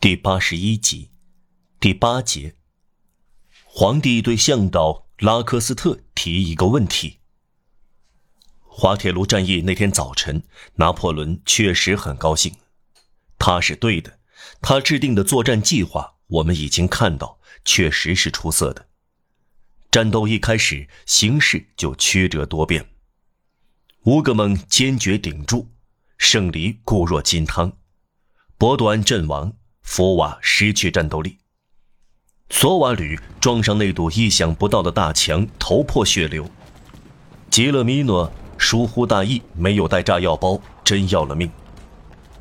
第八十一集，第八节。皇帝对向导拉科斯特提一个问题：滑铁卢战役那天早晨，拿破仑确实很高兴，他是对的。他制定的作战计划，我们已经看到，确实是出色的。战斗一开始，形势就曲折多变。乌格蒙坚决顶住，胜利固若金汤；博多安阵亡。佛瓦失去战斗力，索瓦吕撞上那堵意想不到的大墙，头破血流。吉勒米诺疏忽大意，没有带炸药包，真要了命。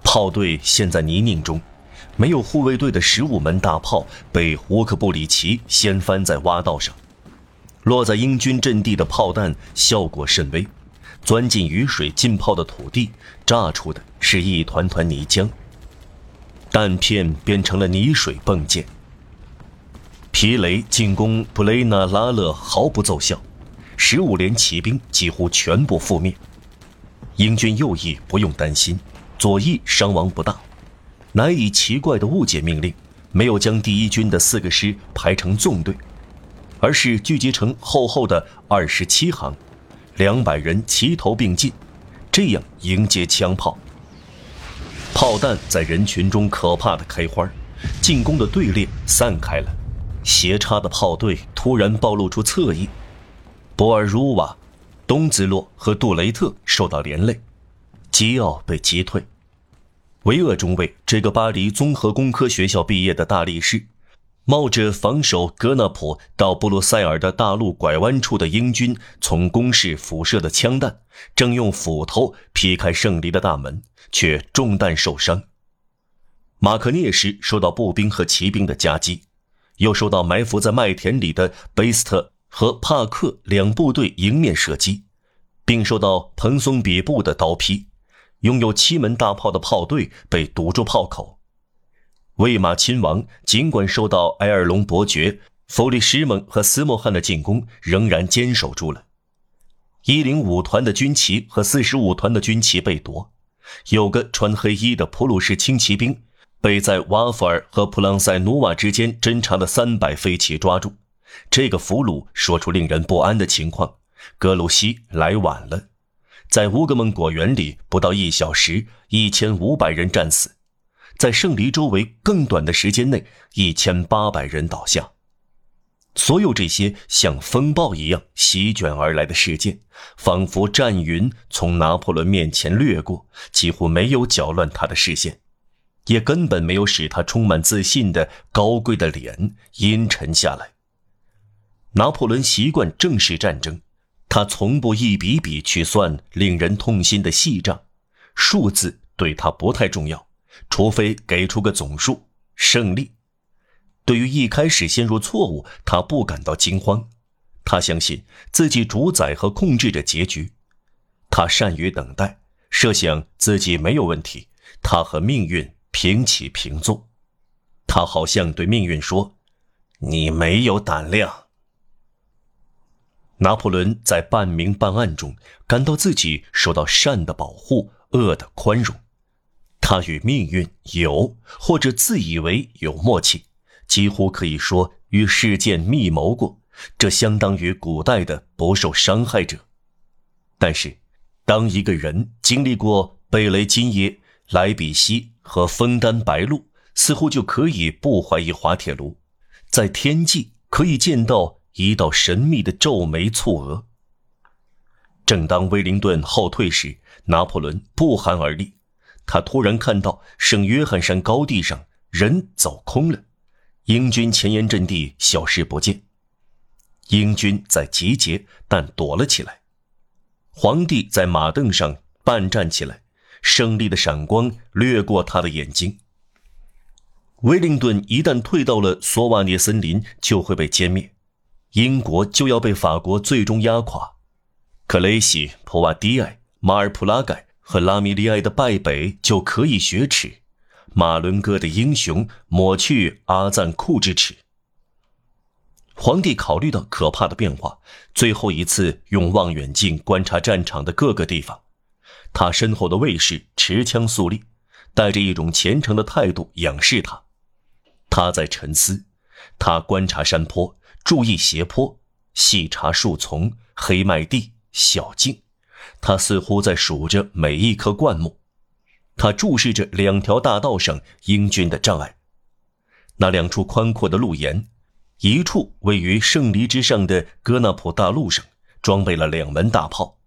炮队陷在泥泞中，没有护卫队的十五门大炮被胡克布里奇掀翻在挖道上，落在英军阵地的炮弹效果甚微，钻进雨水浸泡的土地，炸出的是一团团泥浆。弹片变成了泥水迸溅。皮雷进攻布雷纳拉勒毫不奏效，十五连骑兵几乎全部覆灭。英军右翼不用担心，左翼伤亡不大。难以奇怪的误解命令，没有将第一军的四个师排成纵队，而是聚集成厚厚的二十七行，两百人齐头并进，这样迎接枪炮。炮弹在人群中可怕的开花，进攻的队列散开了，斜插的炮队突然暴露出侧翼，博尔茹瓦、东兹洛和杜雷特受到连累，吉奥被击退。维厄中尉这个巴黎综合工科学校毕业的大力士。冒着防守格纳普到布鲁塞尔的大路拐弯处的英军从攻势辐射的枪弹，正用斧头劈开胜利的大门，却中弹受伤。马克涅什受到步兵和骑兵的夹击，又受到埋伏在麦田里的贝斯特和帕克两部队迎面射击，并受到蓬松比布的刀劈。拥有七门大炮的炮队被堵住炮口。魏玛亲王尽管受到埃尔隆伯爵、弗里什蒙和斯莫汉的进攻，仍然坚守住了。一零五团的军旗和四十五团的军旗被夺，有个穿黑衣的普鲁士轻骑兵被在瓦弗尔和普朗塞努瓦之间侦察的三百飞骑抓住。这个俘虏说出令人不安的情况：格鲁希来晚了。在乌格蒙果园里，不到一小时，一千五百人战死。在圣黎周围更短的时间内，一千八百人倒下。所有这些像风暴一样席卷而来的事件，仿佛战云从拿破仑面前掠过，几乎没有搅乱他的视线，也根本没有使他充满自信的高贵的脸阴沉下来。拿破仑习惯正视战争，他从不一笔笔去算令人痛心的细账，数字对他不太重要。除非给出个总数，胜利。对于一开始陷入错误，他不感到惊慌。他相信自己主宰和控制着结局。他善于等待，设想自己没有问题。他和命运平起平坐。他好像对命运说：“你没有胆量。”拿破仑在半明半暗中感到自己受到善的保护，恶的宽容。他与命运有，或者自以为有默契，几乎可以说与事件密谋过。这相当于古代的不受伤害者。但是，当一个人经历过贝雷金耶、莱比锡和枫丹白露，似乎就可以不怀疑滑铁卢，在天际可以见到一道神秘的皱眉蹙额。正当威灵顿后退时，拿破仑不寒而栗。他突然看到圣约翰山高地上人走空了，英军前沿阵地消失不见。英军在集结，但躲了起来。皇帝在马凳上半站起来，胜利的闪光掠过他的眼睛。威灵顿一旦退到了索瓦涅森林，就会被歼灭，英国就要被法国最终压垮。克雷西、普瓦迪埃、马尔普拉盖。和拉米利埃的败北就可以雪耻，马伦哥的英雄抹去阿赞库之耻。皇帝考虑到可怕的变化，最后一次用望远镜观察战场的各个地方。他身后的卫士持枪肃立，带着一种虔诚的态度仰视他。他在沉思，他观察山坡，注意斜坡，细查树丛、黑麦地、小径。他似乎在数着每一棵灌木。他注视着两条大道上英军的障碍。那两处宽阔的路沿，一处位于圣黎之上的戈纳普大路上，装备了两门大炮。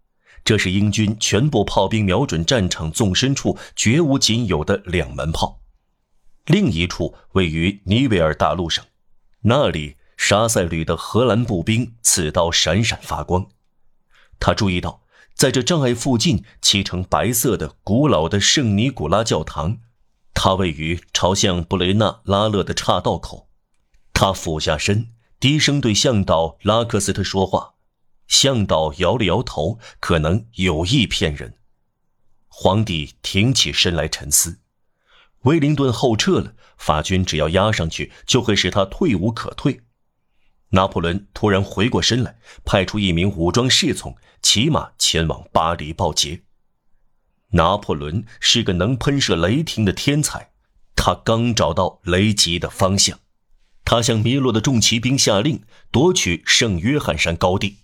这是英军全部炮兵瞄准战场纵深处绝无仅有的两门炮。另一处位于尼维尔大路上，那里沙塞旅的荷兰步兵刺刀闪闪发光。他注意到，在这障碍附近漆成白色的古老的圣尼古拉教堂，它位于朝向布雷纳拉勒的岔道口。他俯下身，低声对向导拉克斯特说话。向导摇了摇头，可能有意骗人。皇帝挺起身来沉思。威灵顿后撤了，法军只要压上去，就会使他退无可退。拿破仑突然回过身来，派出一名武装侍从骑马前往巴黎报捷。拿破仑是个能喷射雷霆的天才，他刚找到雷击的方向，他向迷路的重骑兵下令夺取圣约翰山高地。